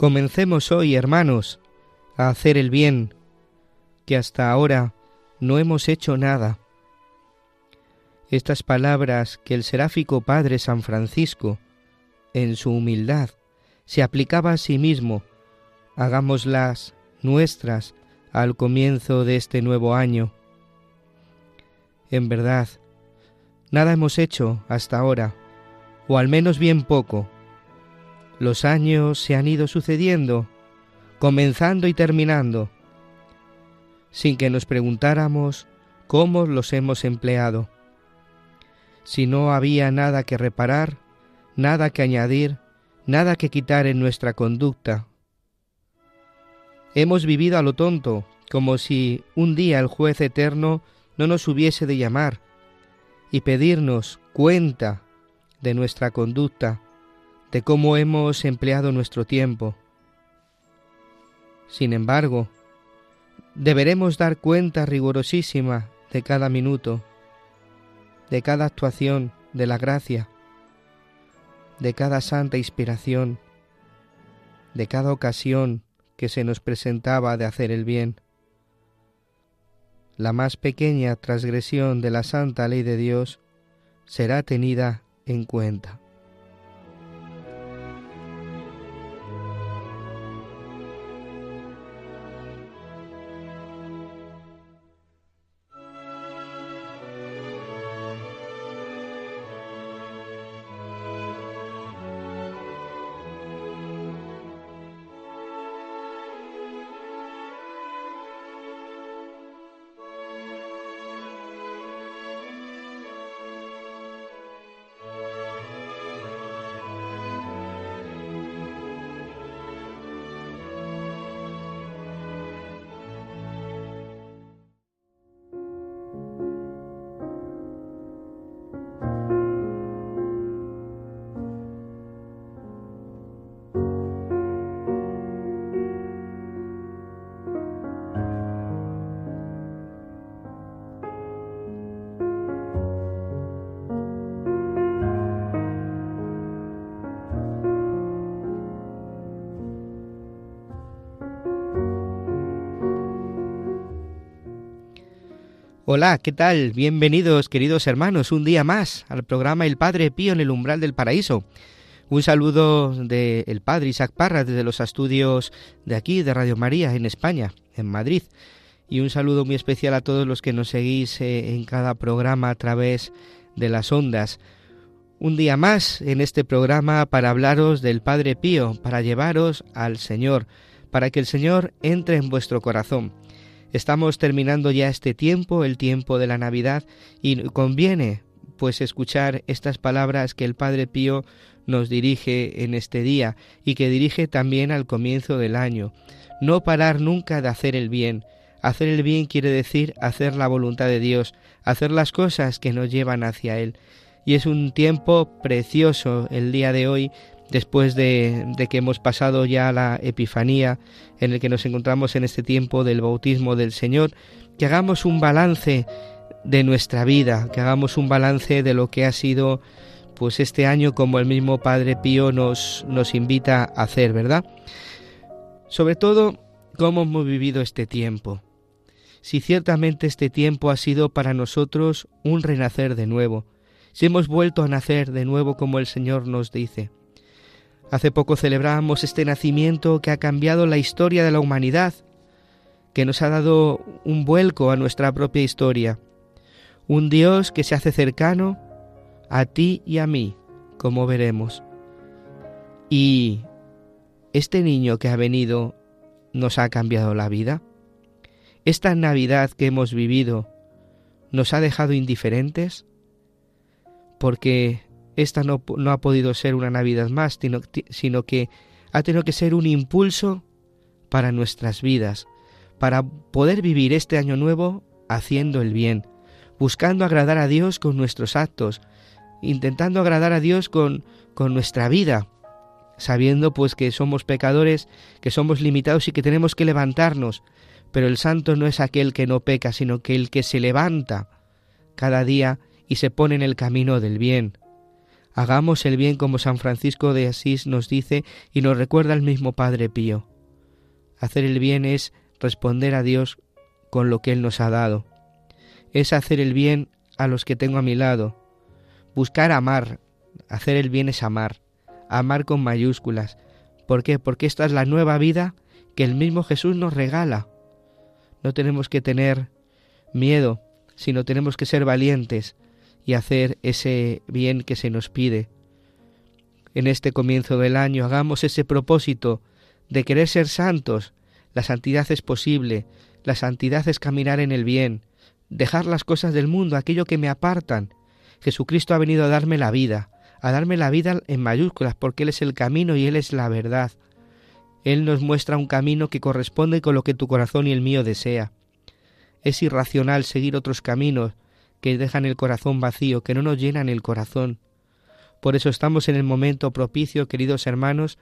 Comencemos hoy, hermanos, a hacer el bien, que hasta ahora no hemos hecho nada. Estas palabras que el seráfico Padre San Francisco, en su humildad, se aplicaba a sí mismo, hagámoslas nuestras al comienzo de este nuevo año. En verdad, nada hemos hecho hasta ahora, o al menos bien poco, los años se han ido sucediendo, comenzando y terminando, sin que nos preguntáramos cómo los hemos empleado. Si no había nada que reparar, nada que añadir, nada que quitar en nuestra conducta. Hemos vivido a lo tonto, como si un día el juez eterno no nos hubiese de llamar y pedirnos cuenta de nuestra conducta de cómo hemos empleado nuestro tiempo. Sin embargo, deberemos dar cuenta rigurosísima de cada minuto, de cada actuación de la gracia, de cada santa inspiración, de cada ocasión que se nos presentaba de hacer el bien. La más pequeña transgresión de la santa ley de Dios será tenida en cuenta. Hola, ¿qué tal? Bienvenidos, queridos hermanos, un día más al programa El Padre Pío en el umbral del paraíso. Un saludo del Padre Isaac Parra desde los estudios de aquí, de Radio María, en España, en Madrid. Y un saludo muy especial a todos los que nos seguís eh, en cada programa a través de las ondas. Un día más en este programa para hablaros del Padre Pío, para llevaros al Señor, para que el Señor entre en vuestro corazón Estamos terminando ya este tiempo, el tiempo de la Navidad, y conviene pues escuchar estas palabras que el Padre Pío nos dirige en este día y que dirige también al comienzo del año. No parar nunca de hacer el bien. Hacer el bien quiere decir hacer la voluntad de Dios, hacer las cosas que nos llevan hacia Él. Y es un tiempo precioso el día de hoy después de, que hemos pasado ya la Epifanía, en el que nos encontramos en este tiempo del bautismo del Señor, que hagamos un balance de nuestra vida, que hagamos un balance de lo que ha sido pues este año como el mismo Padre Pío nos, nos invita a hacer, ¿verdad? Sobre todo cómo hemos vivido este tiempo. Si ciertamente este tiempo ha sido para nosotros un renacer de nuevo, si hemos vuelto a nacer de nuevo como el Señor nos dice. Hace poco celebramos este nacimiento que ha cambiado la historia de la humanidad, que nos ha dado un vuelco a nuestra propia historia, un Dios que se hace cercano a ti y a mí, como veremos. Y este niño que ha venido nos ha cambiado la vida. Esta Navidad que hemos vivido nos ha dejado indiferentes porque esta no, ha podido ser una Navidad más, sino, sino que ha tenido que ser un impulso para nuestras vidas, para poder vivir este año nuevo haciendo el bien, buscando agradar a Dios con nuestros actos, intentando agradar a Dios con, con nuestra vida, sabiendo pues que somos pecadores, que somos limitados y que tenemos que levantarnos, pero el santo no es aquel que no peca, sino que el que se levanta cada día y se pone en el camino del bien. Hagamos el bien como San Francisco de Asís nos dice y nos recuerda el mismo Padre Pío. Hacer el bien es responder a Dios con lo que Él nos ha dado. Es hacer el bien a los que tengo a mi lado. Buscar amar. Hacer el bien es amar. Amar con mayúsculas. ¿Por qué? Porque esta es la nueva vida que el mismo Jesús nos regala. No tenemos que tener miedo, sino tenemos que ser valientes y hacer ese bien que se nos pide. En este comienzo del año hagamos ese propósito de querer ser santos. La santidad es posible, la santidad es caminar en el bien, dejar las cosas del mundo, aquello que me apartan. Jesucristo ha venido a darme la vida, a darme la vida en mayúsculas, porque Él es el camino y Él es la verdad. Él nos muestra un camino que corresponde con lo que tu corazón y el mío desea. Es irracional seguir otros caminos que dejan el corazón vacío, que no nos llenan el corazón. Por eso estamos en el momento propicio, queridos hermanos,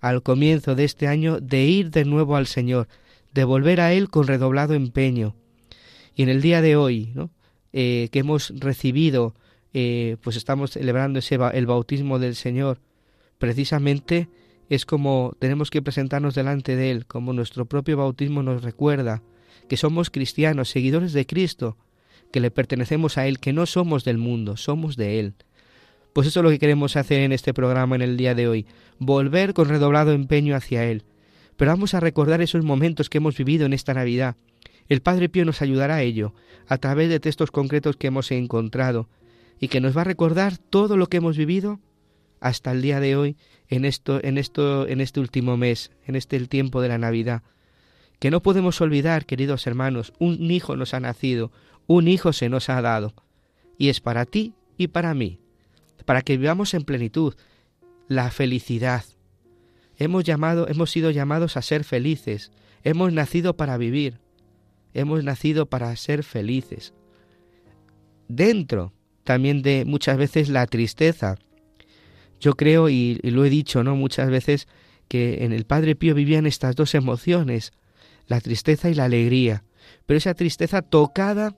al comienzo de este año, de ir de nuevo al Señor, de volver a Él con redoblado empeño. Y en el día de hoy, ¿no? Eh, que hemos recibido, eh, pues estamos celebrando ese, el bautismo del Señor, precisamente es como tenemos que presentarnos delante de Él, como nuestro propio bautismo nos recuerda, que somos cristianos, seguidores de Cristo, que le pertenecemos a Él, que no somos del mundo, somos de Él. Pues eso es lo que queremos hacer en este programa en el día de hoy, volver con redoblado empeño hacia Él. Pero vamos a recordar esos momentos que hemos vivido en esta Navidad. El Padre Pío nos ayudará a ello, a través de textos concretos que hemos encontrado, y que nos va a recordar todo lo que hemos vivido hasta el día de hoy en esto en esto en este último mes, en este el tiempo de la Navidad. Que no podemos olvidar, queridos hermanos, un hijo nos ha nacido, un hijo se nos ha dado, y es para ti y para mí, para que vivamos en plenitud la felicidad. Hemos llamado, hemos sido llamados a ser felices, hemos nacido para vivir, hemos nacido para ser felices. Dentro también de muchas veces la tristeza. Yo creo, y, lo he dicho, ¿no? Muchas veces que en el Padre Pío vivían estas dos emociones, la tristeza y la alegría, pero esa tristeza tocada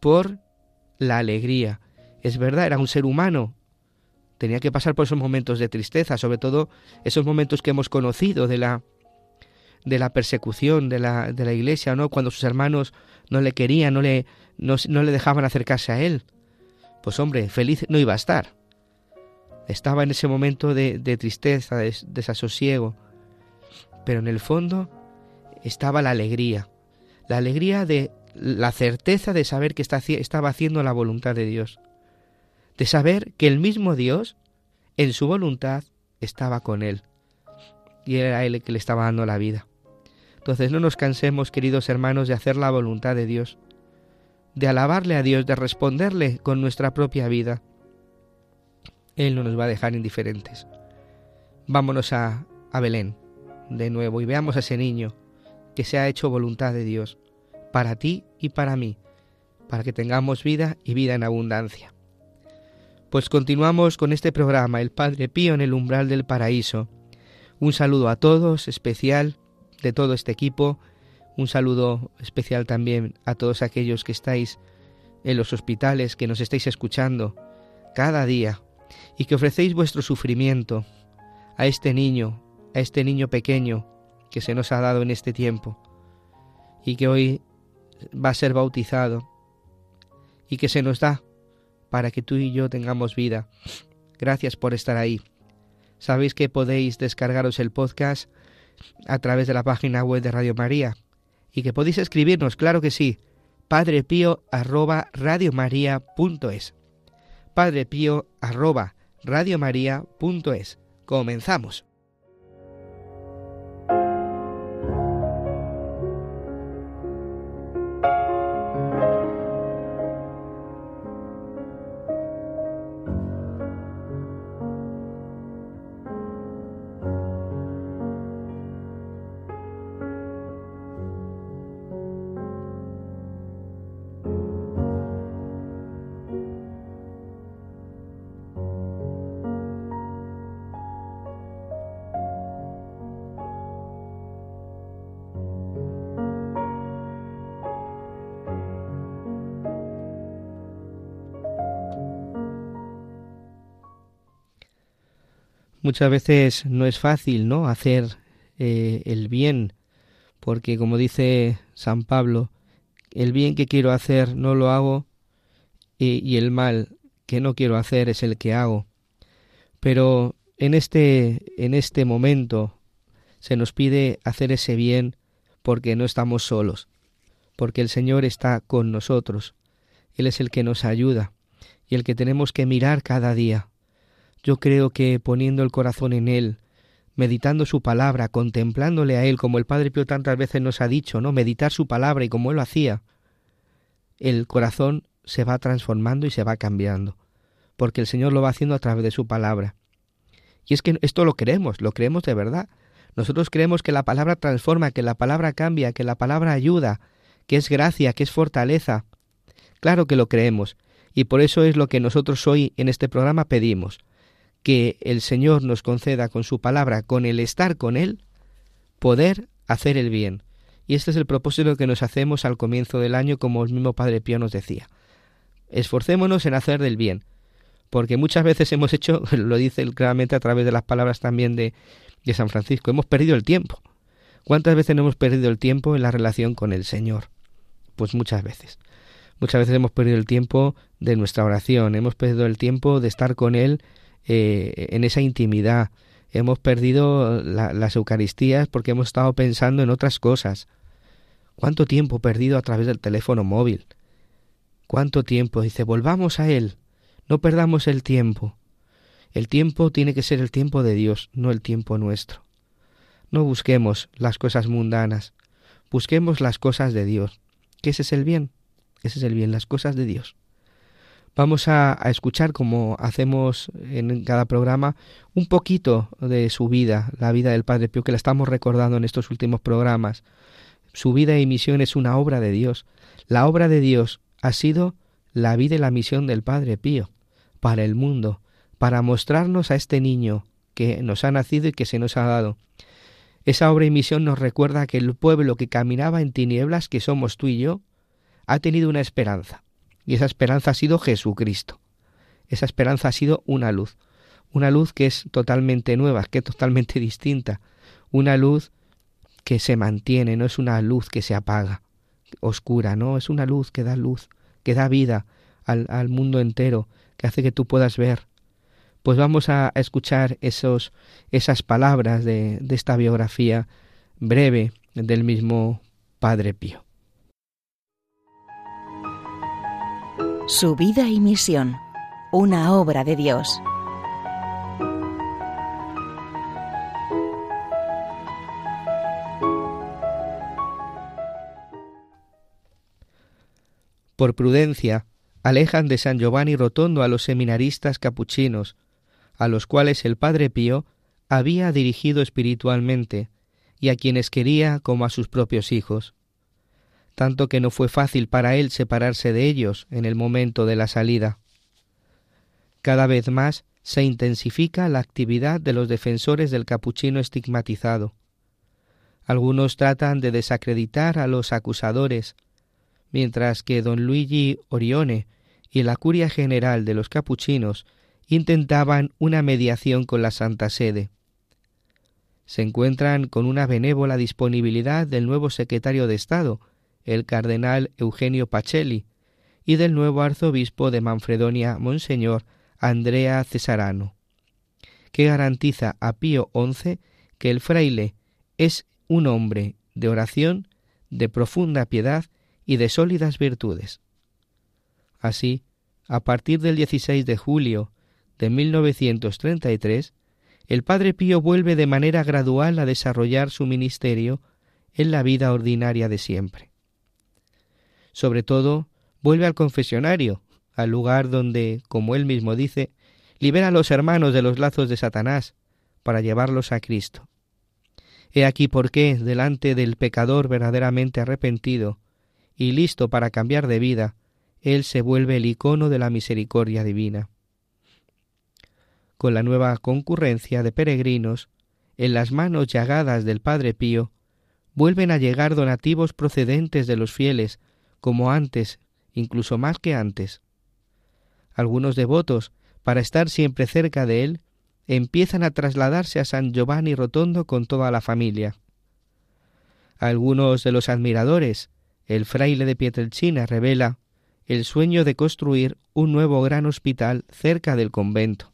por la alegría. Es verdad, era un ser humano. Tenía que pasar por esos momentos de tristeza, sobre todo esos momentos que hemos conocido de la de la persecución de la, de la iglesia, ¿no? Cuando sus hermanos no le querían, no le, no, le dejaban acercarse a él. Pues hombre, feliz no iba a estar. Estaba en ese momento de, de tristeza, de desasosiego. Pero en el fondo estaba la alegría. La alegría de la certeza de saber que estaba haciendo la voluntad de Dios, de saber que el mismo Dios, en su voluntad, estaba con él, y era él el que le estaba dando la vida. Entonces no nos cansemos, queridos hermanos, de hacer la voluntad de Dios, de alabarle a Dios, de responderle con nuestra propia vida. Él no nos va a dejar indiferentes. Vámonos a, a Belén de nuevo y veamos a ese niño que se ha hecho voluntad de Dios para ti y para mí, para que tengamos vida y vida en abundancia. Pues continuamos con este programa, El Padre Pío en el umbral del paraíso. Un saludo a todos, especial de todo este equipo, un saludo especial también a todos aquellos que estáis en los hospitales, que nos estáis escuchando cada día y que ofrecéis vuestro sufrimiento a este niño, a este niño pequeño que se nos ha dado en este tiempo y que hoy va a ser bautizado y que se nos da para que tú y yo tengamos vida. Gracias por estar ahí. Sabéis que podéis descargaros el podcast a través de la página web de Radio María y que podéis escribirnos, claro que sí, padrepío arroba radiomaria.es. Padrepío arroba radiomaria.es. Comenzamos. Muchas veces no es fácil, ¿no? Hacer eh, el bien, porque como dice San Pablo, el bien que quiero hacer no lo hago y, y el mal que no quiero hacer es el que hago. Pero en este, en este momento se nos pide hacer ese bien porque no estamos solos, porque el Señor está con nosotros. Él es el que nos ayuda y el que tenemos que mirar cada día. Yo creo que poniendo el corazón en Él, meditando su palabra, contemplándole a Él, como el Padre Pío tantas veces nos ha dicho, ¿no? Meditar su palabra y como Él lo hacía, el corazón se va transformando y se va cambiando, porque el Señor lo va haciendo a través de su palabra. Y es que esto lo creemos, lo creemos de verdad. Nosotros creemos que la palabra transforma, que la palabra cambia, que la palabra ayuda, que es gracia, que es fortaleza. Claro que lo creemos, y por eso es lo que nosotros hoy en este programa pedimos, que el Señor nos conceda con su palabra, con el estar con Él, poder hacer el bien. Y este es el propósito que nos hacemos al comienzo del año, como el mismo Padre Pío nos decía. Esforcémonos en hacer del bien, porque muchas veces hemos hecho, lo dice claramente a través de las palabras también de, de San Francisco, hemos perdido el tiempo. ¿Cuántas veces no hemos perdido el tiempo en la relación con el Señor? Pues muchas veces. Muchas veces hemos perdido el tiempo de nuestra oración, hemos perdido el tiempo de estar con Él eh, en esa intimidad. Hemos perdido las Eucaristías porque hemos estado pensando en otras cosas. ¿Cuánto tiempo perdido a través del teléfono móvil? ¿Cuánto tiempo? Dice, volvamos a Él. No perdamos el tiempo. El tiempo tiene que ser el tiempo de Dios, no el tiempo nuestro. No busquemos las cosas mundanas, busquemos las cosas de Dios, que ese es el bien, ese es el bien, las cosas de Dios. Vamos a, escuchar, como hacemos en cada programa, un poquito de su vida, la vida del Padre Pío, que la estamos recordando en estos últimos programas. Su vida y misión es una obra de Dios. La obra de Dios ha sido la vida y la misión del Padre Pío para el mundo, para mostrarnos a este niño que nos ha nacido y que se nos ha dado. Esa obra y misión nos recuerda que el pueblo que caminaba en tinieblas, que somos tú y yo, ha tenido una esperanza. Y esa esperanza ha sido Jesucristo. Esa esperanza ha sido una luz. Una luz que es totalmente nueva, que es totalmente distinta. Una luz que se mantiene, no es una luz que se apaga, oscura, no, es una luz que da luz, que da vida al, al mundo entero, que hace que tú puedas ver. Pues vamos a escuchar esos, esas palabras de, de esta biografía breve del mismo Padre Pío. Su vida y misión, una obra de Dios. Por prudencia, alejan de San Giovanni Rotondo a los seminaristas capuchinos, a los cuales el Padre Pío había dirigido espiritualmente, y a quienes quería como a sus propios hijos tanto que no fue fácil para él separarse de ellos en el momento de la salida. Cada vez más se intensifica la actividad de los defensores del capuchino estigmatizado. Algunos tratan de desacreditar a los acusadores, mientras que don Luigi Orione y la curia general de los capuchinos intentaban una mediación con la Santa Sede. se encuentran con una benévola disponibilidad del nuevo secretario de Estado, el cardenal Eugenio Pacelli, y del nuevo arzobispo de Manfredonia, Monseñor Andrea Cesarano, que garantiza a Pío XI que el fraile es un hombre de oración, de profunda piedad y de sólidas virtudes. Así, a partir del 16 de julio de 1933, el Padre Pío vuelve de manera gradual a desarrollar su ministerio en la vida ordinaria de siempre. Sobre todo, vuelve al confesionario, al lugar donde, como él mismo dice, libera a los hermanos de los lazos de Satanás para llevarlos a Cristo. He aquí por qué, delante del pecador verdaderamente arrepentido y listo para cambiar de vida, él se vuelve el icono de la misericordia divina. Con la nueva concurrencia de peregrinos, en las manos llagadas del Padre Pío, vuelven a llegar donativos procedentes de los fieles, como antes, incluso más que antes. Algunos devotos, para estar siempre cerca de él, empiezan a trasladarse a San Giovanni Rotondo con toda la familia. Algunos de los admiradores, el fraile de Pietrelcina revela el sueño de construir un nuevo gran hospital cerca del convento.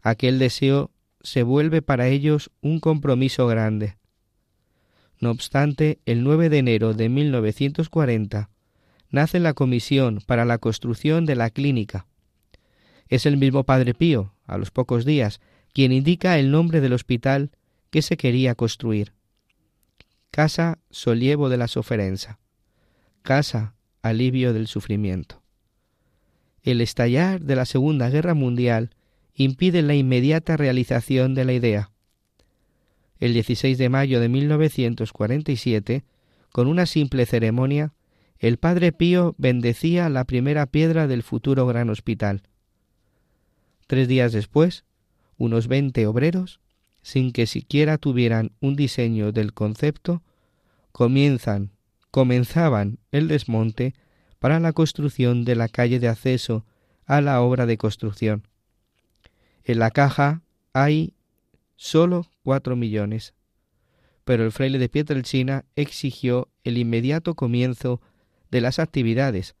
Aquel deseo se vuelve para ellos un compromiso grande. No obstante, el 9 de enero de 1940 nace la comisión para la construcción de la clínica. Es el mismo Padre Pío, a los pocos días, quien indica el nombre del hospital que se quería construir. Casa Solievo de la Soferenza. Casa alivio del sufrimiento. El estallar de la Segunda Guerra Mundial impide la inmediata realización de la idea. El 16 de mayo de 1947, con una simple ceremonia, el Padre Pío bendecía la primera piedra del futuro gran hospital. Tres días después, unos veinte obreros, sin que siquiera tuvieran un diseño del concepto, comienzan comenzaban el desmonte para la construcción de la calle de acceso a la obra de construcción. En la caja hay solo cuatro millones, pero el fraile de Pietrelcina exigió el inmediato comienzo de las actividades,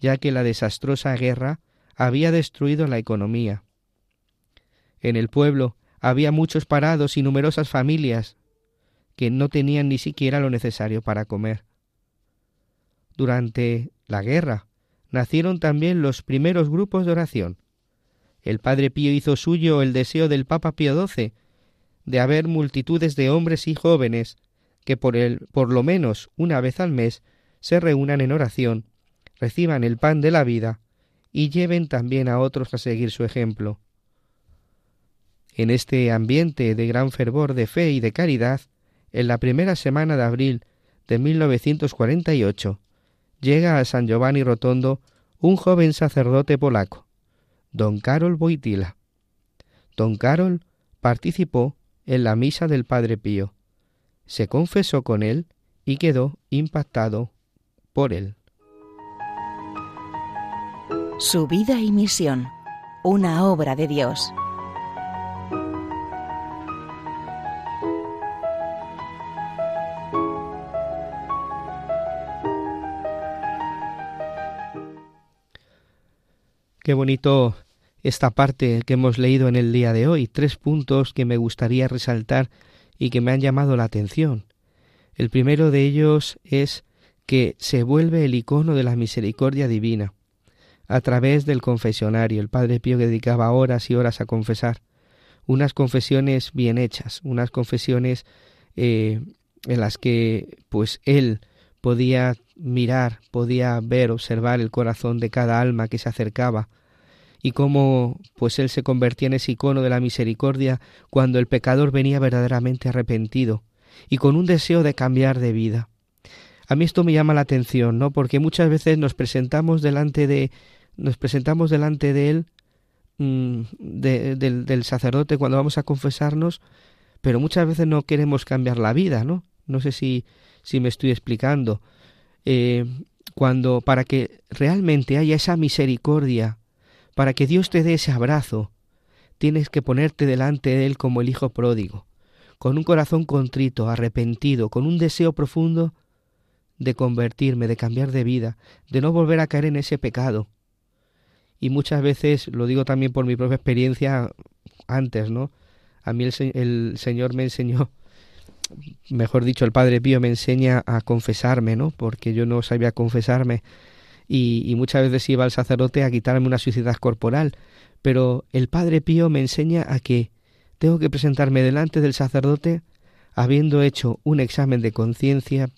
ya que la desastrosa guerra había destruido la economía. En el pueblo había muchos parados y numerosas familias que no tenían ni siquiera lo necesario para comer. Durante la guerra nacieron también los primeros grupos de oración. El Padre Pío hizo suyo el deseo del Papa Pío XII de haber multitudes de hombres y jóvenes que por, el, por lo menos una vez al mes se reúnan en oración, reciban el pan de la vida y lleven también a otros a seguir su ejemplo. En este ambiente de gran fervor de fe y de caridad, en la primera semana de abril de 1948, llega a San Giovanni Rotondo un joven sacerdote polaco, don Karol Wojtyla. Don Karol participó en la misa del Padre Pío, se confesó con él y quedó impactado por él. Su vida y misión, una obra de Dios. Qué bonito esta parte que hemos leído en el día de hoy. Tres puntos que me gustaría resaltar y que me han llamado la atención. El primero de ellos es que se vuelve el icono de la misericordia divina a través del confesionario. El Padre Pío dedicaba horas y horas a confesar. Unas confesiones bien hechas, unas confesiones eh, en las que pues él podía mirar, podía ver, observar el corazón de cada alma que se acercaba y cómo pues él se convertía en ese icono de la misericordia cuando el pecador venía verdaderamente arrepentido y con un deseo de cambiar de vida. A mí esto me llama la atención, ¿no? Porque muchas veces nos presentamos delante de nos presentamos delante de él mm, del, del sacerdote cuando vamos a confesarnos, pero muchas veces no queremos cambiar la vida, ¿no? No sé si, si me estoy explicando. Eh, cuando para que realmente haya esa misericordia para que Dios te dé ese abrazo, tienes que ponerte delante de Él como el Hijo pródigo, con un corazón contrito, arrepentido, con un deseo profundo de convertirme, de cambiar de vida, de no volver a caer en ese pecado. Y muchas veces, lo digo también por mi propia experiencia antes, ¿no? A mí el, Señor me enseñó, mejor dicho, el Padre Pío me enseña a confesarme, ¿no? Porque yo no sabía confesarme y, muchas veces iba al sacerdote a quitarme una suciedad corporal, pero el Padre Pío me enseña a que tengo que presentarme delante del sacerdote habiendo hecho un examen de conciencia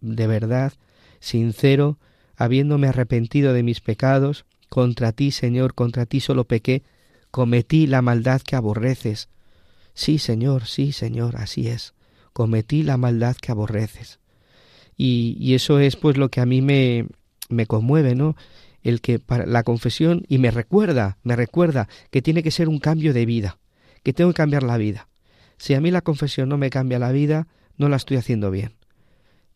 de verdad, sincero, habiéndome arrepentido de mis pecados, contra ti, Señor, contra ti solo pequé, cometí la maldad que aborreces. Sí, Señor, sí, Señor, así es. Cometí la maldad que aborreces. Y, y eso es pues lo que a mí me, me conmueve, ¿no? El que para la confesión y me recuerda, me recuerda que tiene que ser un cambio de vida que tengo que cambiar la vida. Si a mí la confesión no me cambia la vida, no la estoy haciendo bien.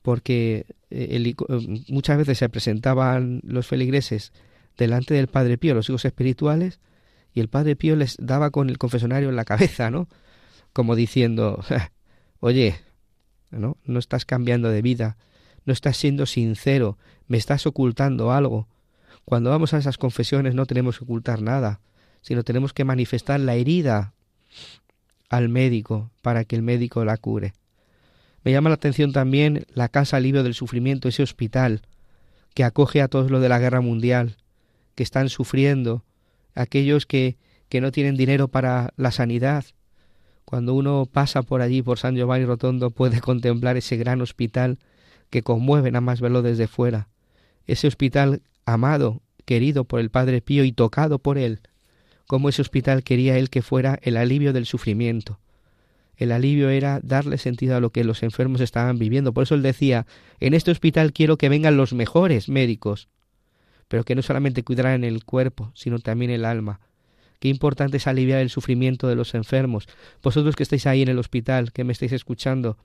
Porque eh, eh, muchas veces se presentaban los feligreses delante del Padre Pío, los hijos espirituales, y el Padre Pío les daba con el confesionario en la cabeza, ¿no? Como diciendo, oye, ¿no? No estás cambiando de vida, no estás siendo sincero, me estás ocultando algo. Cuando vamos a esas confesiones no tenemos que ocultar nada, sino tenemos que manifestar la herida al médico para que el médico la cure. Me llama la atención también la Casa Alivio del Sufrimiento, ese hospital que acoge a todos los de la guerra mundial, que están sufriendo, aquellos que, que no tienen dinero para la sanidad. Cuando uno pasa por allí, por San Giovanni Rotondo, puede contemplar ese gran hospital que conmueven a más verlo desde fuera. Ese hospital amado, querido por el Padre Pío y tocado por él, cómo ese hospital quería él que fuera el alivio del sufrimiento. El alivio era darle sentido a lo que los enfermos estaban viviendo. Por eso él decía, en este hospital quiero que vengan los mejores médicos, pero que no solamente cuidaran el cuerpo, sino también el alma. Qué importante es aliviar el sufrimiento de los enfermos. Vosotros que estáis ahí en el hospital, que me estáis escuchando,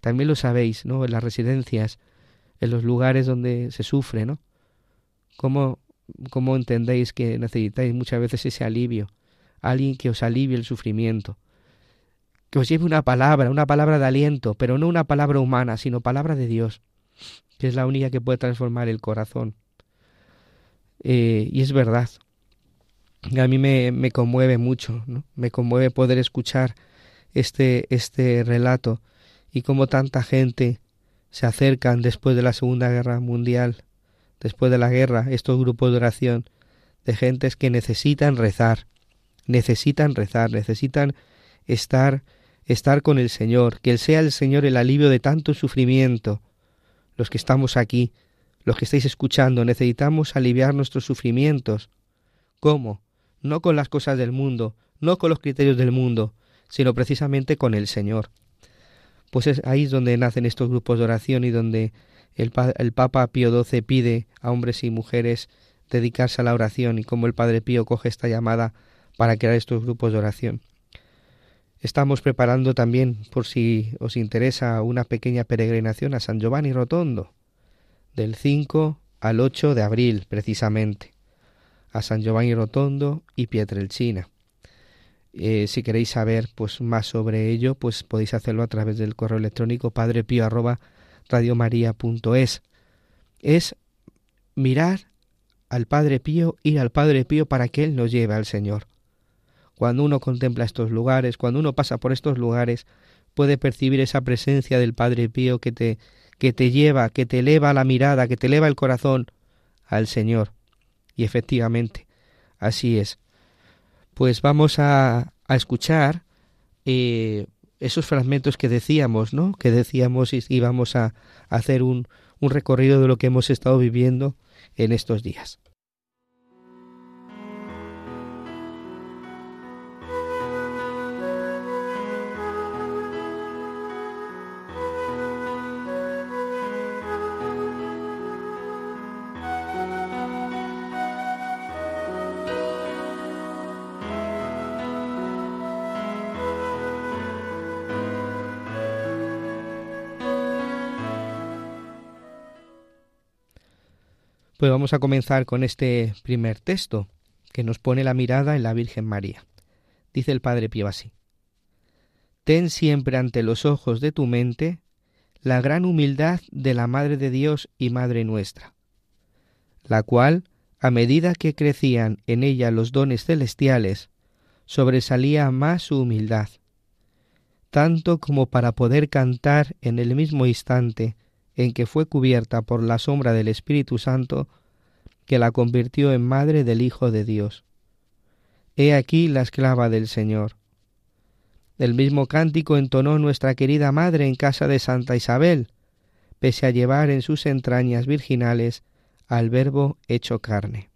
también lo sabéis, ¿no? En las residencias, en los lugares donde se sufre, ¿no? Cómo cómo entendéis que necesitáis muchas veces ese alivio, alguien que os alivie el sufrimiento, que os lleve una palabra, una palabra de aliento, pero no una palabra humana, sino palabra de Dios, que es la única que puede transformar el corazón. Eh, y es verdad, a mí me, me conmueve mucho, ¿no? me conmueve poder escuchar este, este relato y cómo tanta gente se acercan después de la Segunda Guerra Mundial después de la guerra, estos grupos de oración de gentes que necesitan rezar, necesitan rezar, necesitan estar estar con el Señor, que él sea el Señor el alivio de tanto sufrimiento. Los que estamos aquí, los que estáis escuchando, necesitamos aliviar nuestros sufrimientos. ¿Cómo? No con las cosas del mundo, no con los criterios del mundo, sino precisamente con el Señor. Pues es ahí donde nacen estos grupos de oración y donde el, Papa Pío XII pide a hombres y mujeres dedicarse a la oración y cómo el Padre Pío coge esta llamada para crear estos grupos de oración. Estamos preparando también, por si os interesa, una pequeña peregrinación a San Giovanni Rotondo, del 5 al 8 de abril precisamente, a San Giovanni Rotondo y Pietrelcina. Eh, si queréis saber pues más sobre ello, pues podéis hacerlo a través del correo electrónico padrepío radiomaria.es. Es mirar al Padre Pío, ir al Padre Pío para que Él nos lleve al Señor. Cuando uno contempla estos lugares, cuando uno pasa por estos lugares, puede percibir esa presencia del Padre Pío que te, que te lleva, que te eleva la mirada, que te eleva el corazón al Señor. Y efectivamente, así es. Pues vamos a, a escuchar eh, esos fragmentos que decíamos, ¿no? Que decíamos y íbamos a hacer un, un recorrido de lo que hemos estado viviendo en estos días. Pues vamos a comenzar con este primer texto que nos pone la mirada en la Virgen María. Dice el Padre Pío así. ten siempre ante los ojos de tu mente la gran humildad de la Madre de Dios y Madre nuestra, la cual, a medida que crecían en ella los dones celestiales, sobresalía más su humildad, tanto como para poder cantar en el mismo instante en que fue cubierta por la sombra del Espíritu Santo, que la convirtió en madre del Hijo de Dios. He aquí la esclava del Señor. El mismo cántico entonó nuestra querida madre en casa de Santa Isabel, pese a llevar en sus entrañas virginales al Verbo hecho carne.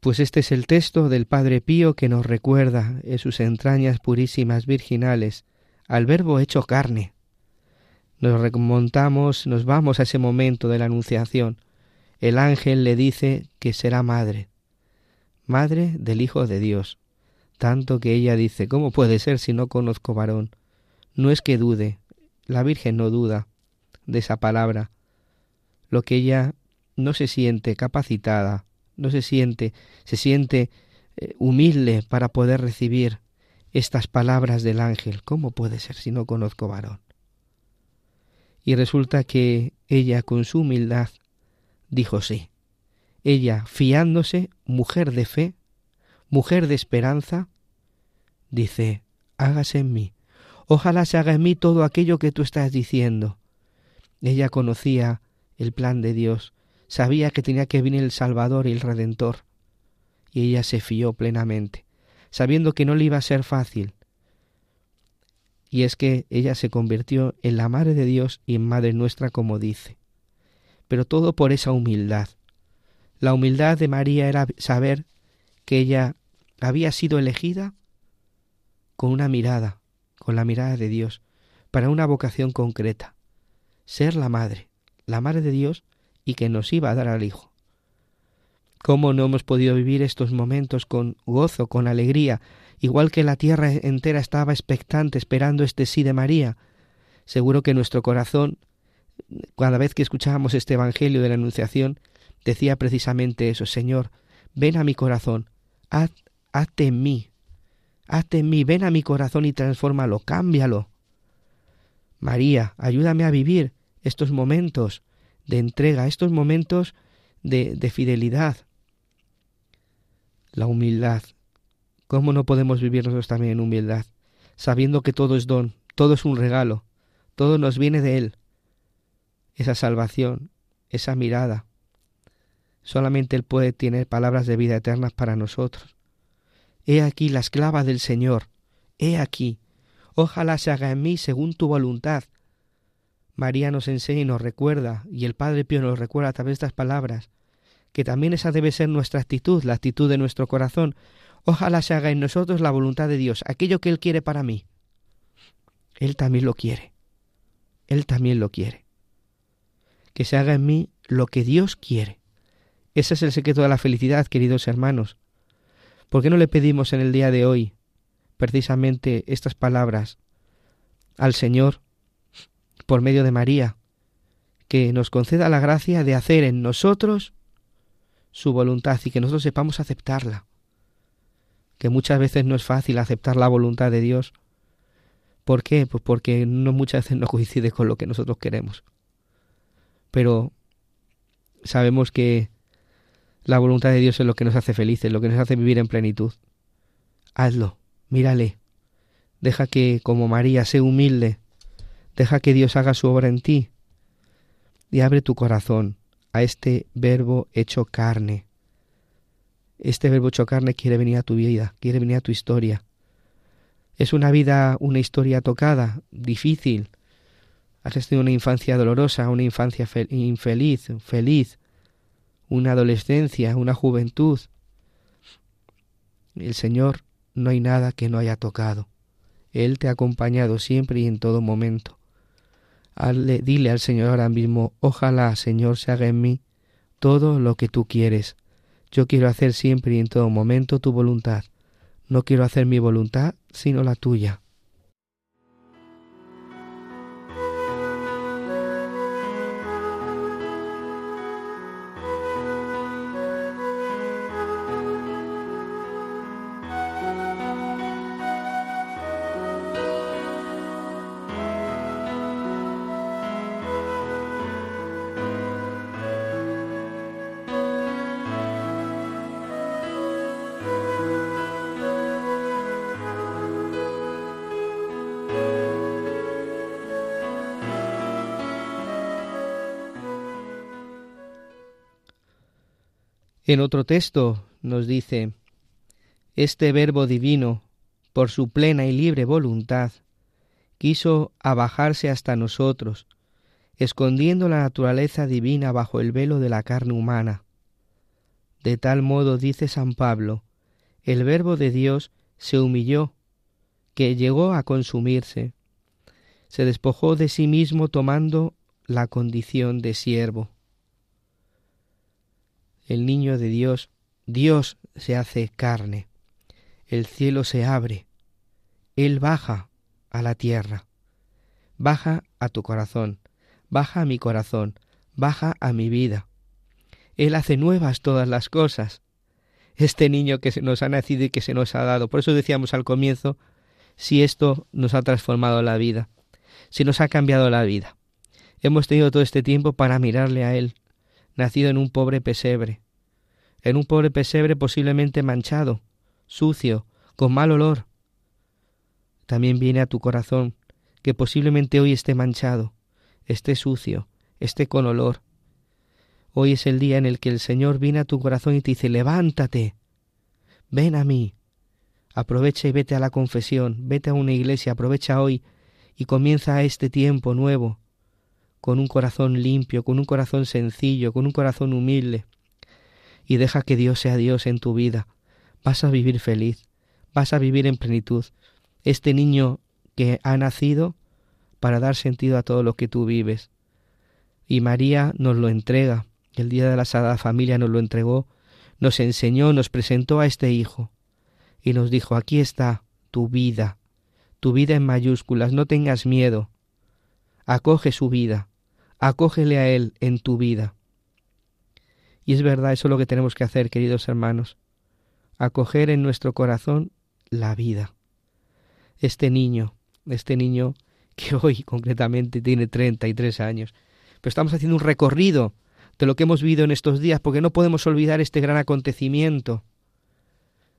Pues este es el texto del Padre Pío que nos recuerda en sus entrañas purísimas virginales al Verbo hecho carne. Nos remontamos, nos vamos a ese momento de la Anunciación. El ángel le dice que será madre, madre del Hijo de Dios. Tanto que ella dice, ¿cómo puede ser si no conozco varón? No es que dude, la Virgen no duda de esa palabra. Lo que ella no se siente capacitada no se siente, se siente eh, humilde para poder recibir estas palabras del ángel. ¿Cómo puede ser si no conozco varón? Y resulta que ella con su humildad dijo sí. Ella, fiándose, mujer de fe, mujer de esperanza, dice, hágase en mí. Ojalá se haga en mí todo aquello que tú estás diciendo. Ella conocía el plan de Dios, sabía que tenía que venir el Salvador y el Redentor, y ella se fió plenamente, sabiendo que no le iba a ser fácil. Y es que ella se convirtió en la Madre de Dios y en Madre nuestra, como dice. Pero todo por esa humildad. La humildad de María era saber que ella había sido elegida con una mirada, con la mirada de Dios, para una vocación concreta, ser la Madre, la Madre de Dios y que nos iba a dar al Hijo. ¿Cómo no hemos podido vivir estos momentos con gozo, con alegría, igual que la tierra entera estaba expectante esperando este sí de María? Seguro que nuestro corazón, cada vez que escuchábamos este Evangelio de la Anunciación, decía precisamente eso, Señor, ven a mi corazón, haz, hazte en mí, hazte en mí, ven a mi corazón y transfórmalo, cámbialo. María, ayúdame a vivir estos momentos de entrega, estos momentos de, de fidelidad. La humildad. ¿Cómo no podemos vivir nosotros también en humildad? Sabiendo que todo es don, todo es un regalo, todo nos viene de Él. Esa salvación, esa mirada. Solamente Él puede tener palabras de vida eterna para nosotros. He aquí la esclava del Señor. He aquí. Ojalá se haga en mí según tu voluntad. María nos enseña y nos recuerda, y el Padre Pío nos recuerda a través de estas palabras, que también esa debe ser nuestra actitud, la actitud de nuestro corazón. Ojalá se haga en nosotros la voluntad de Dios, aquello que Él quiere para mí. Él también lo quiere. Él también lo quiere. Que se haga en mí lo que Dios quiere. Ese es el secreto de la felicidad, queridos hermanos. ¿Por qué no le pedimos en el día de hoy precisamente estas palabras al Señor por medio de María, que nos conceda la gracia de hacer en nosotros su voluntad y que nosotros sepamos aceptarla. Que muchas veces no es fácil aceptar la voluntad de Dios. ¿Por qué? Pues porque no muchas veces no coincide con lo que nosotros queremos. Pero sabemos que la voluntad de Dios es lo que nos hace felices, lo que nos hace vivir en plenitud. Hazlo, mírale. Deja que, como María, sea humilde Deja que Dios haga su obra en ti y abre tu corazón a este verbo hecho carne. Este verbo hecho carne quiere venir a tu vida, quiere venir a tu historia. Es una vida, una historia tocada, difícil. Has tenido una infancia dolorosa, una infancia infeliz, feliz, una adolescencia, una juventud. El Señor no hay nada que no haya tocado. Él te ha acompañado siempre y en todo momento dile al Señor ahora mismo, ojalá, Señor, se haga en mí todo lo que tú quieres. Yo quiero hacer siempre y en todo momento tu voluntad. No quiero hacer mi voluntad, sino la tuya. En otro texto nos dice, este verbo divino, por su plena y libre voluntad, quiso abajarse hasta nosotros, escondiendo la naturaleza divina bajo el velo de la carne humana. De tal modo, dice San Pablo, el verbo de Dios se humilló, que llegó a consumirse. Se despojó de sí mismo tomando la condición de siervo. El niño de Dios, Dios se hace carne, el cielo se abre, Él baja a la tierra, baja a tu corazón, baja a mi corazón, baja a mi vida. Él hace nuevas todas las cosas. Este niño que se nos ha nacido y que se nos ha dado. Por eso decíamos al comienzo, si esto nos ha transformado la vida, si nos ha cambiado la vida. Hemos tenido todo este tiempo para mirarle a Él, nacido en un pobre pesebre, en un pobre pesebre posiblemente manchado, sucio, con mal olor. También viene a tu corazón que posiblemente hoy esté manchado, esté sucio, esté con olor. Hoy es el día en el que el Señor viene a tu corazón y te dice, levántate, ven a mí, aprovecha y vete a la confesión, vete a una iglesia, aprovecha hoy y comienza este tiempo nuevo, con un corazón limpio, con un corazón sencillo, con un corazón humilde, y deja que Dios sea Dios en tu vida. Vas a vivir feliz, vas a vivir en plenitud. Este niño que ha nacido para dar sentido a todo lo que tú vives. Y María nos lo entrega, el día de la Sagrada Familia nos lo entregó, nos enseñó, nos presentó a este Hijo. Y nos dijo, aquí está tu vida, tu vida en mayúsculas, no tengas miedo, acoge su vida, acógele a Él en tu vida. Y es verdad, eso es lo que tenemos que hacer, queridos hermanos, acoger en nuestro corazón la vida. Este niño, este niño que hoy concretamente tiene 33 años. Pero estamos haciendo un recorrido de lo que hemos vivido en estos días, porque no podemos olvidar este gran acontecimiento,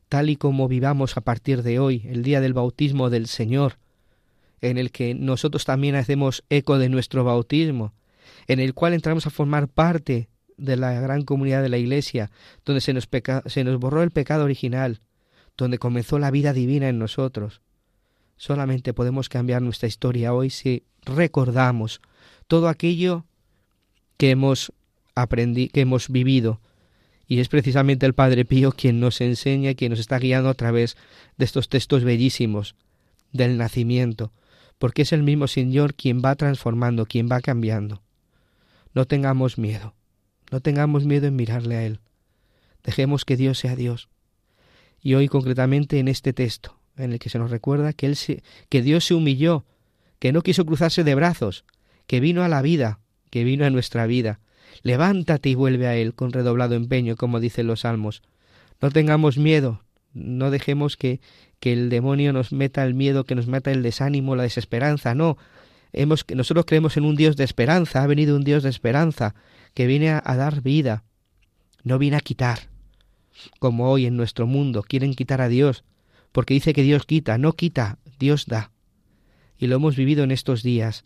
tal y como vivamos a partir de hoy, el día del bautismo del Señor, en el que nosotros también hacemos eco de nuestro bautismo, en el cual entramos a formar parte de la gran comunidad de la Iglesia, donde se nos, se nos borró el pecado original, donde comenzó la vida divina en nosotros. Solamente podemos cambiar nuestra historia hoy si recordamos todo aquello que hemos aprendido, que hemos vivido. Y es precisamente el Padre Pío quien nos enseña, quien nos está guiando a través de estos textos bellísimos del nacimiento, porque es el mismo Señor quien va transformando, quien va cambiando. No tengamos miedo, no tengamos miedo en mirarle a Él. Dejemos que Dios sea Dios. Y hoy concretamente en este texto, en el que se nos recuerda que, él que Dios se humilló, que no quiso cruzarse de brazos, que vino a la vida, que vino a nuestra vida. Levántate y vuelve a Él con redoblado empeño, como dicen los salmos. No tengamos miedo, no dejemos que, que el demonio nos meta el miedo, que nos meta el desánimo, la desesperanza, no. Hemos, nosotros creemos en un Dios de esperanza, ha venido un Dios de esperanza, que viene a, a dar vida, no viene a quitar, como hoy en nuestro mundo quieren quitar a Dios, porque dice que Dios quita, no quita, Dios da. Y lo hemos vivido en estos días.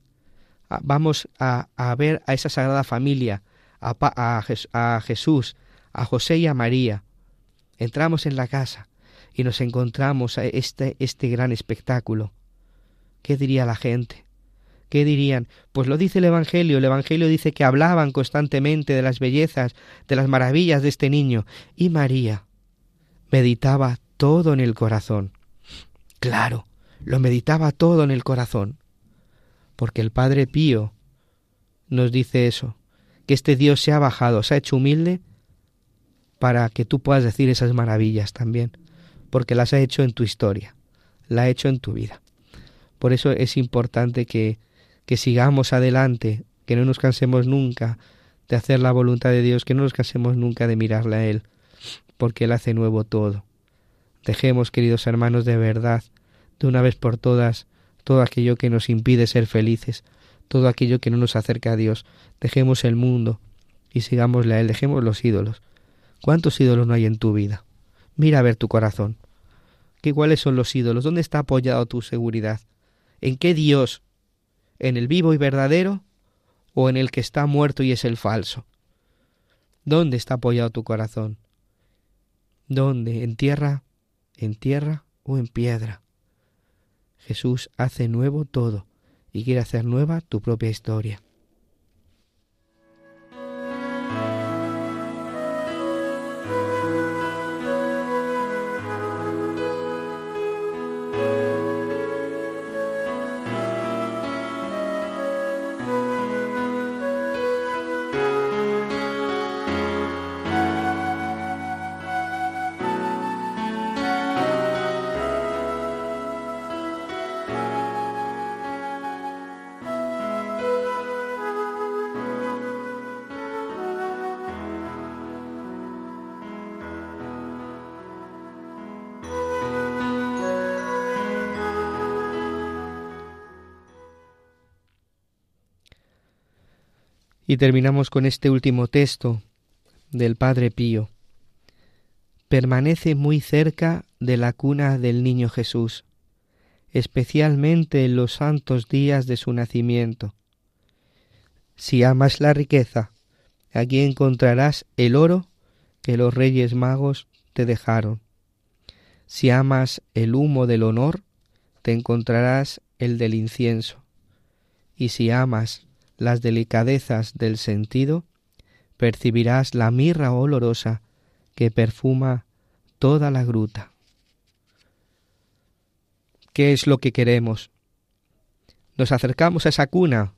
Ah, vamos a, a ver a esa sagrada familia, a, a, a Jesús, a José y a María. Entramos en la casa y nos encontramos a este, este gran espectáculo. ¿Qué diría la gente? ¿Qué dirían? Pues lo dice el Evangelio. El Evangelio dice que hablaban constantemente de las bellezas, de las maravillas de este niño. Y María meditaba todo en el corazón. Claro, lo meditaba todo en el corazón. Porque el Padre Pío nos dice eso, que este Dios se ha bajado, se ha hecho humilde para que tú puedas decir esas maravillas también, porque las ha hecho en tu historia, la ha hecho en tu vida. Por eso es importante que, que sigamos adelante, que no nos cansemos nunca de hacer la voluntad de Dios, que no nos cansemos nunca de mirarle a Él, porque Él hace nuevo todo. Dejemos, queridos hermanos, de verdad, de una vez por todas, todo aquello que nos impide ser felices, todo aquello que no nos acerca a Dios. Dejemos el mundo y sigámosle a Él, dejemos los ídolos. ¿Cuántos ídolos no hay en tu vida? Mira a ver tu corazón. ¿Qué cuáles son los ídolos? ¿Dónde está apoyado tu seguridad? ¿En qué Dios? ¿En el vivo y verdadero o en el que está muerto y es el falso? ¿Dónde está apoyado tu corazón? ¿Dónde? ¿En tierra? ¿En tierra o en piedra? Jesús hace nuevo todo y quiere hacer nueva tu propia historia. Y terminamos con este último texto del Padre Pío. Permanece muy cerca de la cuna del niño Jesús, especialmente en los santos días de su nacimiento. Si amas la riqueza, aquí encontrarás el oro que los reyes magos te dejaron. Si amas el humo del honor, te encontrarás el del incienso. Y si amas las delicadezas del sentido, percibirás la mirra olorosa que perfuma toda la gruta. ¿Qué es lo que queremos? Nos acercamos a esa cuna,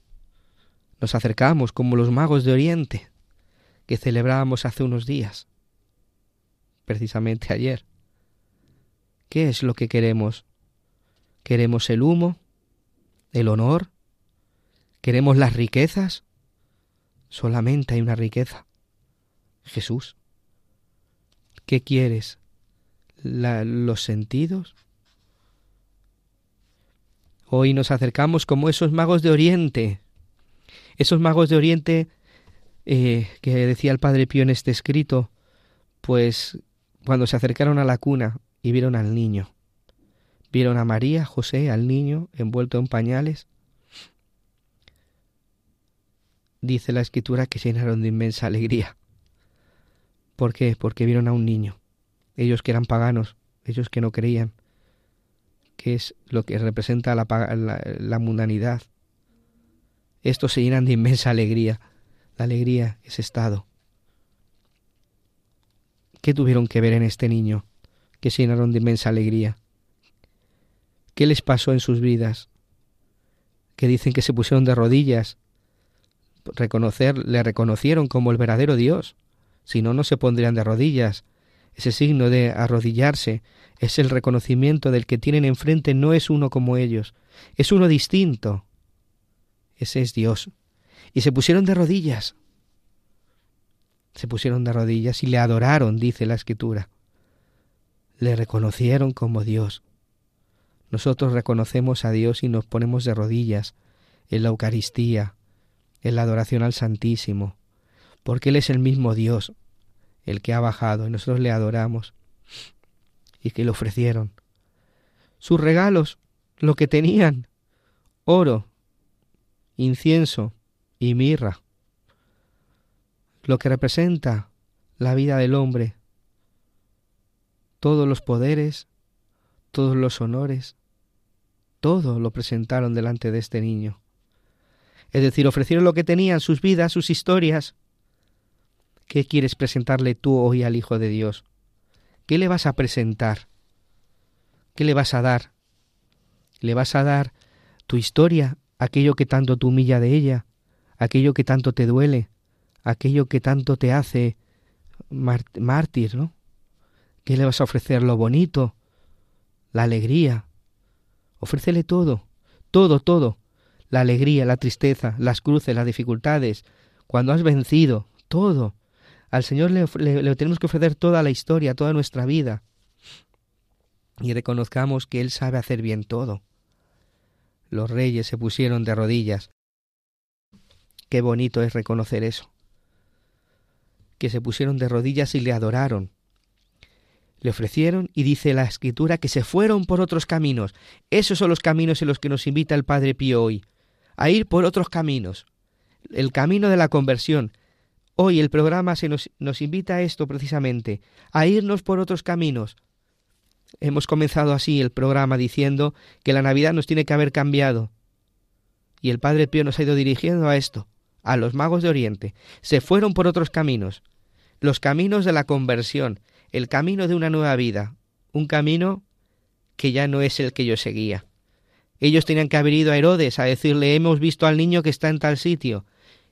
nos acercamos como los magos de Oriente que celebrábamos hace unos días, precisamente ayer. ¿Qué es lo que queremos? ¿Queremos el humo? ¿El honor? ¿Queremos las riquezas? Solamente hay una riqueza. Jesús. ¿Qué quieres? ¿Los sentidos? Hoy nos acercamos como esos magos de Oriente. Esos magos de Oriente eh, que decía el Padre Pío en este escrito, pues cuando se acercaron a la cuna y vieron al niño, vieron a María, José, al niño envuelto en pañales, dice la escritura que se llenaron de inmensa alegría. ¿Por qué? Porque vieron a un niño. Ellos que eran paganos, ellos que no creían, que es lo que representa la, la, mundanidad. Estos se llenan de inmensa alegría. La alegría es estado. ¿Qué tuvieron que ver en este niño? Que se llenaron de inmensa alegría. ¿Qué les pasó en sus vidas? Que dicen que se pusieron de rodillas reconocer, le reconocieron como el verdadero Dios, si no, no se pondrían de rodillas. Ese signo de arrodillarse es el reconocimiento del que tienen enfrente no es uno como ellos, es uno distinto. Ese es Dios. Y se pusieron de rodillas. Se pusieron de rodillas y le adoraron, dice la escritura. Le reconocieron como Dios. Nosotros reconocemos a Dios y nos ponemos de rodillas en la Eucaristía, en la adoración al Santísimo, porque Él es el mismo Dios, el que ha bajado, y nosotros le adoramos, y que le ofrecieron. Sus regalos, lo que tenían, oro, incienso y mirra, lo que representa la vida del hombre, todos los poderes, todos los honores, todo lo presentaron delante de este niño. Es decir, ofrecieron lo que tenían, sus vidas, sus historias. ¿Qué quieres presentarle tú hoy al Hijo de Dios? ¿Qué le vas a presentar? ¿Qué le vas a dar? ¿Le vas a dar tu historia, aquello que tanto te humilla de ella, aquello que tanto te duele, aquello que tanto te hace mártir, ¿no? ¿Qué le vas a ofrecer? Lo bonito, la alegría. Ofrécele todo, todo, todo la alegría, la tristeza, las cruces, las dificultades, cuando has vencido, todo. Al Señor le, tenemos que ofrecer toda la historia, toda nuestra vida. Y reconozcamos que Él sabe hacer bien todo. Los reyes se pusieron de rodillas. Qué bonito es reconocer eso. Que se pusieron de rodillas y le adoraron. Le ofrecieron y dice la escritura que se fueron por otros caminos. Esos son los caminos en los que nos invita el Padre Pío hoy a ir por otros caminos. El camino de la conversión. Hoy el programa se nos, nos invita a esto precisamente, a irnos por otros caminos. Hemos comenzado así el programa diciendo que la Navidad nos tiene que haber cambiado. Y el Padre Pío nos ha ido dirigiendo a esto, a los magos de Oriente. Se fueron por otros caminos, los caminos de la conversión, el camino de una nueva vida, un camino que ya no es el que yo seguía. Ellos tenían que haber ido a Herodes a decirle hemos visto al niño que está en tal sitio.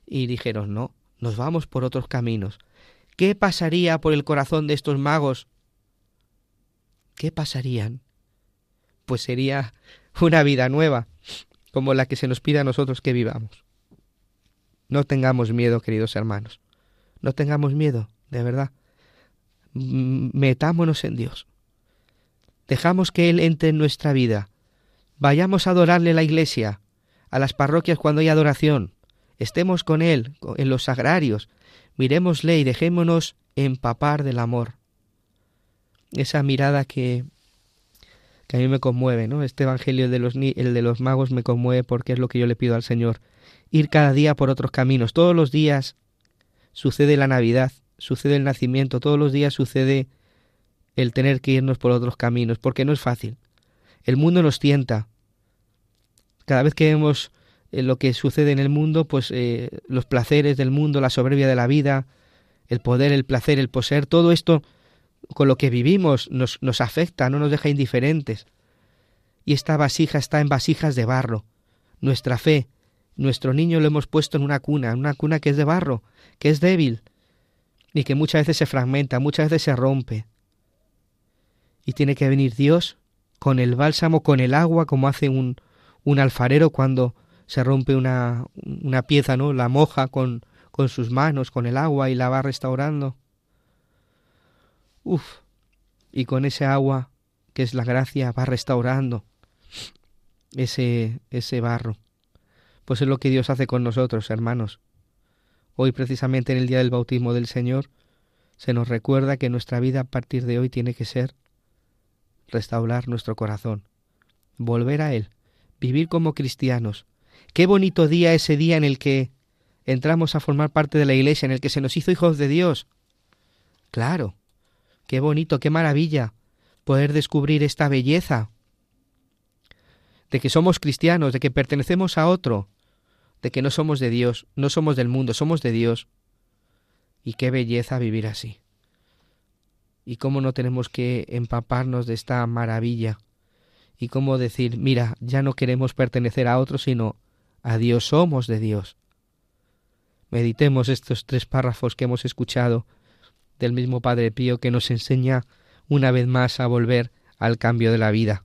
Y dijeron no, nos vamos por otros caminos. ¿Qué pasaría por el corazón de estos magos? ¿Qué pasarían? Pues sería una vida nueva, como la que se nos pide a nosotros que vivamos. No tengamos miedo, queridos hermanos. No tengamos miedo, de verdad. Metámonos en Dios. Dejamos que Él entre en nuestra vida. Vayamos a adorarle la iglesia, a las parroquias cuando hay adoración estemos con Él en los sagrarios, miremosle y dejémonos empapar del amor. Esa mirada que, que a mí me conmueve, ¿no? Este Evangelio de los, el de los magos me conmueve porque es lo que yo le pido al Señor. Ir cada día por otros caminos. Todos los días sucede la Navidad, sucede el nacimiento, todos los días sucede el tener que irnos por otros caminos, porque no es fácil. El mundo nos tienta. Cada vez que vemos lo que sucede en el mundo, pues eh, los placeres del mundo, la soberbia de la vida, el poder, el placer, el poseer, todo esto con lo que vivimos nos, nos afecta, no nos deja indiferentes. Y esta vasija está en vasijas de barro. Nuestra fe, nuestro niño lo hemos puesto en una cuna, en una cuna que es de barro, que es débil y que muchas veces se fragmenta, muchas veces se rompe. Y tiene que venir Dios con el bálsamo, con el agua, como hace un, un alfarero cuando se rompe una, una pieza, ¿no? La moja con, con sus manos, con el agua y la va restaurando. Uf, y con ese agua, que es la gracia, va restaurando ese, ese barro. Pues es lo que Dios hace con nosotros, hermanos. Hoy, precisamente en el día del bautismo del Señor, se nos recuerda que nuestra vida a partir de hoy tiene que ser restaurar nuestro corazón, volver a Él, vivir como cristianos, Qué bonito día ese día en el que entramos a formar parte de la iglesia, en el que se nos hizo hijos de Dios. Claro, qué bonito, qué maravilla poder descubrir esta belleza de que somos cristianos, de que pertenecemos a otro, de que no somos de Dios, no somos del mundo, somos de Dios. Y qué belleza vivir así. Y cómo no tenemos que empaparnos de esta maravilla. Y cómo decir, mira, ya no queremos pertenecer a otro, sino a Dios somos de Dios. Meditemos estos tres párrafos que hemos escuchado del mismo Padre Pío que nos enseña una vez más a volver al cambio de la vida.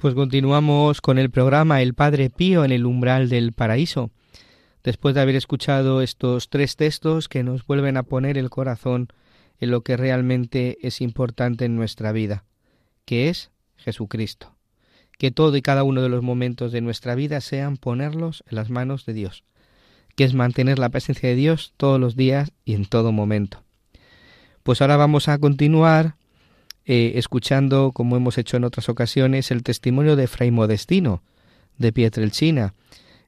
Pues continuamos con el programa El Padre Pío en el umbral del paraíso. Después de haber escuchado estos tres textos que nos vuelven a poner el corazón en lo que realmente es importante en nuestra vida, que es Jesucristo. Que todo y cada uno de los momentos de nuestra vida sean ponerlos en las manos de Dios, que es mantener la presencia de Dios todos los días y en todo momento. Pues ahora vamos a continuar eh, escuchando, como hemos hecho en otras ocasiones, el testimonio de Fray Modestino, de Pietrelcina,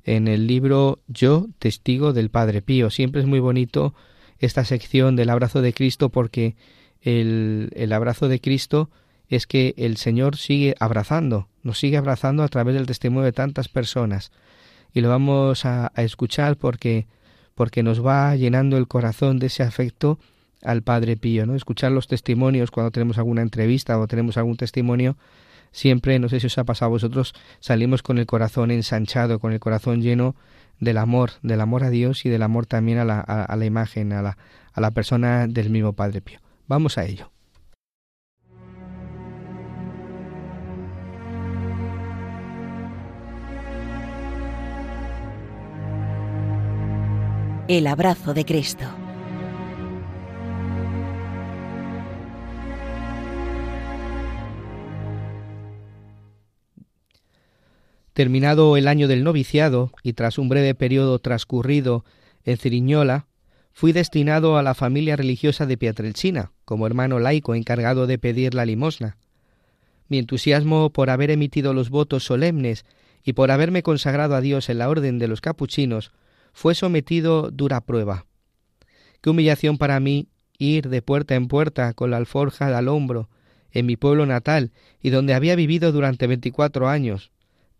en el libro Yo, testigo del Padre Pío. Siempre es muy bonito esta sección del abrazo de Cristo porque el, el abrazo de Cristo es que el Señor sigue abrazando, nos sigue abrazando a través del testimonio de tantas personas. Y lo vamos a, a escuchar porque, porque nos va llenando el corazón de ese afecto al Padre Pío, ¿no? Escuchar los testimonios cuando tenemos alguna entrevista o tenemos algún testimonio, siempre, no sé si os ha pasado a vosotros, salimos con el corazón ensanchado, con el corazón lleno del amor, del amor a Dios y del amor también a la, imagen, a la, a la persona del mismo Padre Pío. Vamos a ello. El abrazo de Cristo. Terminado el año del noviciado y tras un breve periodo transcurrido en Ciriñola, fui destinado a la familia religiosa de Pietrelcina, como hermano laico encargado de pedir la limosna. Mi entusiasmo por haber emitido los votos solemnes y por haberme consagrado a Dios en la orden de los capuchinos fue sometido dura prueba. Qué humillación para mí ir de puerta en puerta con la alforja al hombro en mi pueblo natal y donde había vivido durante veinticuatro años,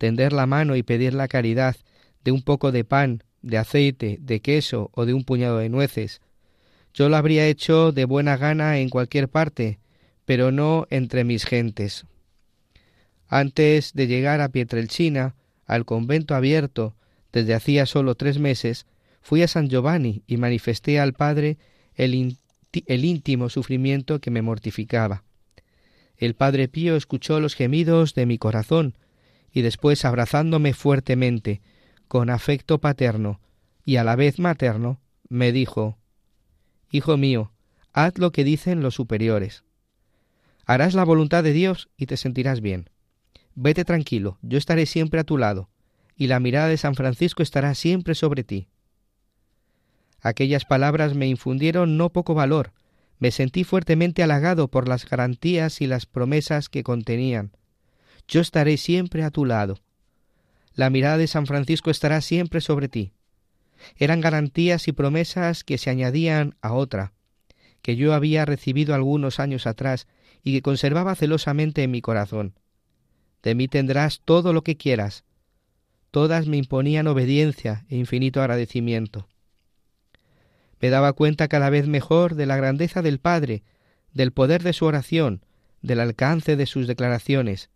tender la mano y pedir la caridad de un poco de pan, de aceite, de queso o de un puñado de nueces. Yo lo habría hecho de buena gana en cualquier parte, pero no entre mis gentes. Antes de llegar a Pietrelcina, al convento abierto, desde hacía solo tres meses, fui a San Giovanni y manifesté al Padre el, el íntimo sufrimiento que me mortificaba. El Padre Pío escuchó los gemidos de mi corazón, y después abrazándome fuertemente, con afecto paterno y a la vez materno, me dijo Hijo mío, haz lo que dicen los superiores. Harás la voluntad de Dios y te sentirás bien. Vete tranquilo, yo estaré siempre a tu lado, y la mirada de San Francisco estará siempre sobre ti. Aquellas palabras me infundieron no poco valor, me sentí fuertemente halagado por las garantías y las promesas que contenían, yo estaré siempre a tu lado. La mirada de San Francisco estará siempre sobre ti. Eran garantías y promesas que se añadían a otra, que yo había recibido algunos años atrás y que conservaba celosamente en mi corazón. De mí tendrás todo lo que quieras. Todas me imponían obediencia e infinito agradecimiento. Me daba cuenta cada vez mejor de la grandeza del Padre, del poder de su oración, del alcance de sus declaraciones,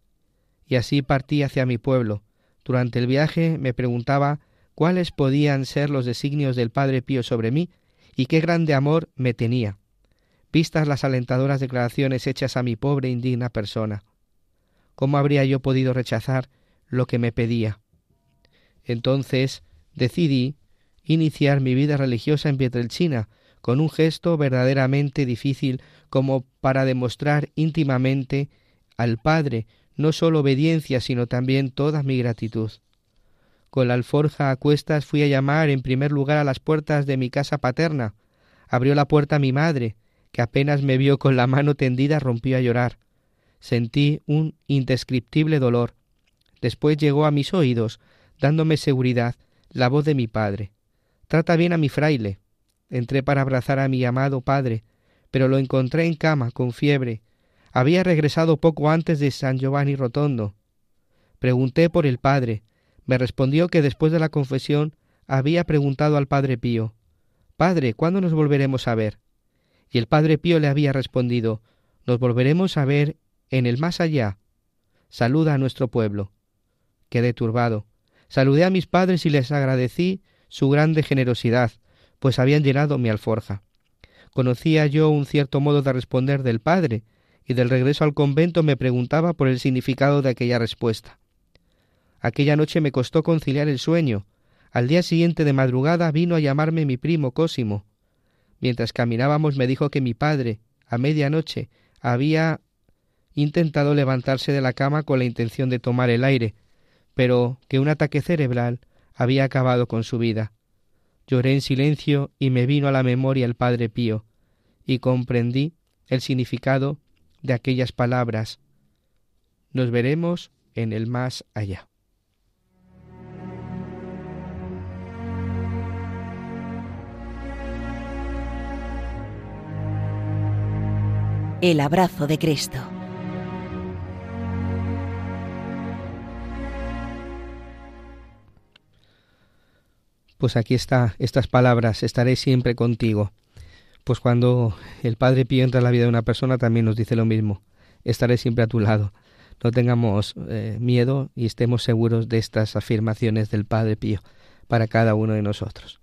y así partí hacia mi pueblo. Durante el viaje me preguntaba cuáles podían ser los designios del Padre Pío sobre mí y qué grande amor me tenía, vistas las alentadoras declaraciones hechas a mi pobre e indigna persona. ¿Cómo habría yo podido rechazar lo que me pedía? Entonces decidí iniciar mi vida religiosa en Pietrelcina, con un gesto verdaderamente difícil como para demostrar íntimamente al Padre no sólo obediencia, sino también toda mi gratitud. Con la alforja a cuestas fui a llamar en primer lugar a las puertas de mi casa paterna. Abrió la puerta mi madre, que apenas me vio con la mano tendida rompió a llorar. Sentí un indescriptible dolor. Después llegó a mis oídos, dándome seguridad, la voz de mi padre. Trata bien a mi fraile. Entré para abrazar a mi amado padre, pero lo encontré en cama, con fiebre, había regresado poco antes de San Giovanni Rotondo. Pregunté por el padre. Me respondió que después de la confesión había preguntado al padre Pío Padre, ¿cuándo nos volveremos a ver? Y el padre Pío le había respondido Nos volveremos a ver en el más allá. Saluda a nuestro pueblo. Quedé turbado. Saludé a mis padres y les agradecí su grande generosidad, pues habían llenado mi alforja. Conocía yo un cierto modo de responder del padre, y del regreso al convento me preguntaba por el significado de aquella respuesta. Aquella noche me costó conciliar el sueño. Al día siguiente de madrugada vino a llamarme mi primo Cosimo. Mientras caminábamos me dijo que mi padre, a medianoche, había intentado levantarse de la cama con la intención de tomar el aire, pero que un ataque cerebral había acabado con su vida. Lloré en silencio y me vino a la memoria el Padre Pío, y comprendí el significado de aquellas palabras. Nos veremos en el más allá. El abrazo de Cristo. Pues aquí está estas palabras, estaré siempre contigo. Pues cuando el Padre Pío entra en la vida de una persona también nos dice lo mismo, estaré siempre a tu lado. No tengamos eh, miedo y estemos seguros de estas afirmaciones del Padre Pío para cada uno de nosotros.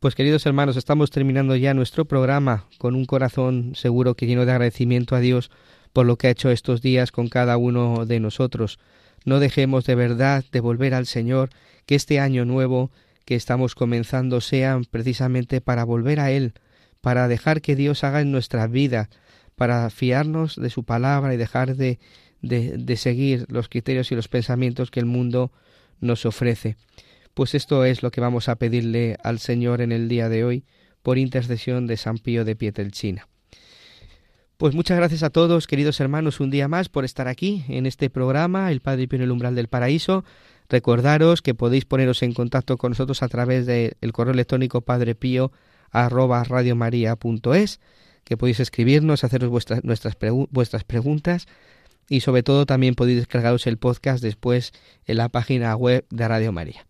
Pues queridos hermanos, estamos terminando ya nuestro programa con un corazón seguro que lleno de agradecimiento a Dios por lo que ha hecho estos días con cada uno de nosotros. No dejemos de verdad de volver al Señor, que este año nuevo que estamos comenzando sean precisamente para volver a Él, para dejar que Dios haga en nuestra vida, para fiarnos de su palabra y dejar de, de, de seguir los criterios y los pensamientos que el mundo nos ofrece. Pues esto es lo que vamos a pedirle al Señor en el día de hoy por intercesión de San Pío de Pietrelcina. Pues muchas gracias a todos, queridos hermanos, un día más por estar aquí en este programa, El Padre Pío en el umbral del paraíso. Recordaros que podéis poneros en contacto con nosotros a través del correo electrónico padrepío arroba radiomaria.es, que podéis escribirnos, haceros vuestras, nuestras vuestras preguntas y sobre todo también podéis descargaros el podcast después en la página web de Radio María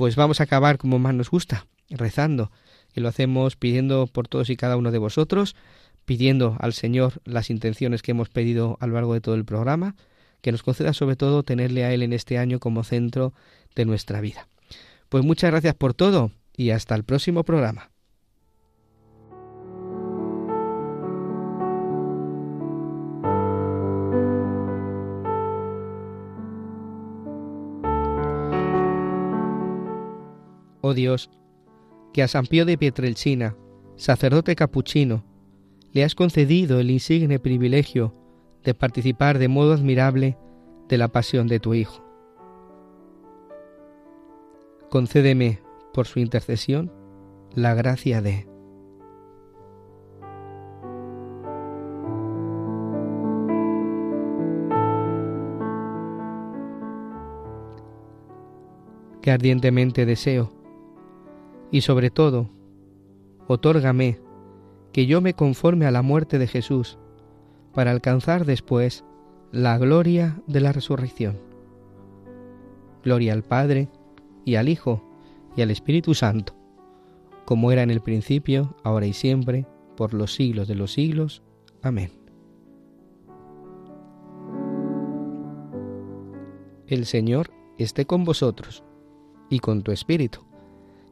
pues vamos a acabar como más nos gusta, rezando. Y lo hacemos pidiendo por todos y cada uno de vosotros, pidiendo al Señor las intenciones que hemos pedido a lo largo de todo el programa, que nos conceda sobre todo tenerle a Él en este año como centro de nuestra vida. Pues muchas gracias por todo y hasta el próximo programa. Oh Dios, que a San Pío de Pietrelcina, sacerdote capuchino, le has concedido el insigne privilegio de participar de modo admirable de la pasión de tu Hijo. Concédeme, por su intercesión, la gracia de... que ardientemente deseo y sobre todo, otórgame que yo me conforme a la muerte de Jesús, para alcanzar después la gloria de la resurrección. Gloria al Padre, y al Hijo, y al Espíritu Santo, como era en el principio, ahora y siempre, por los siglos de los siglos. Amén. El Señor esté con vosotros, y con tu Espíritu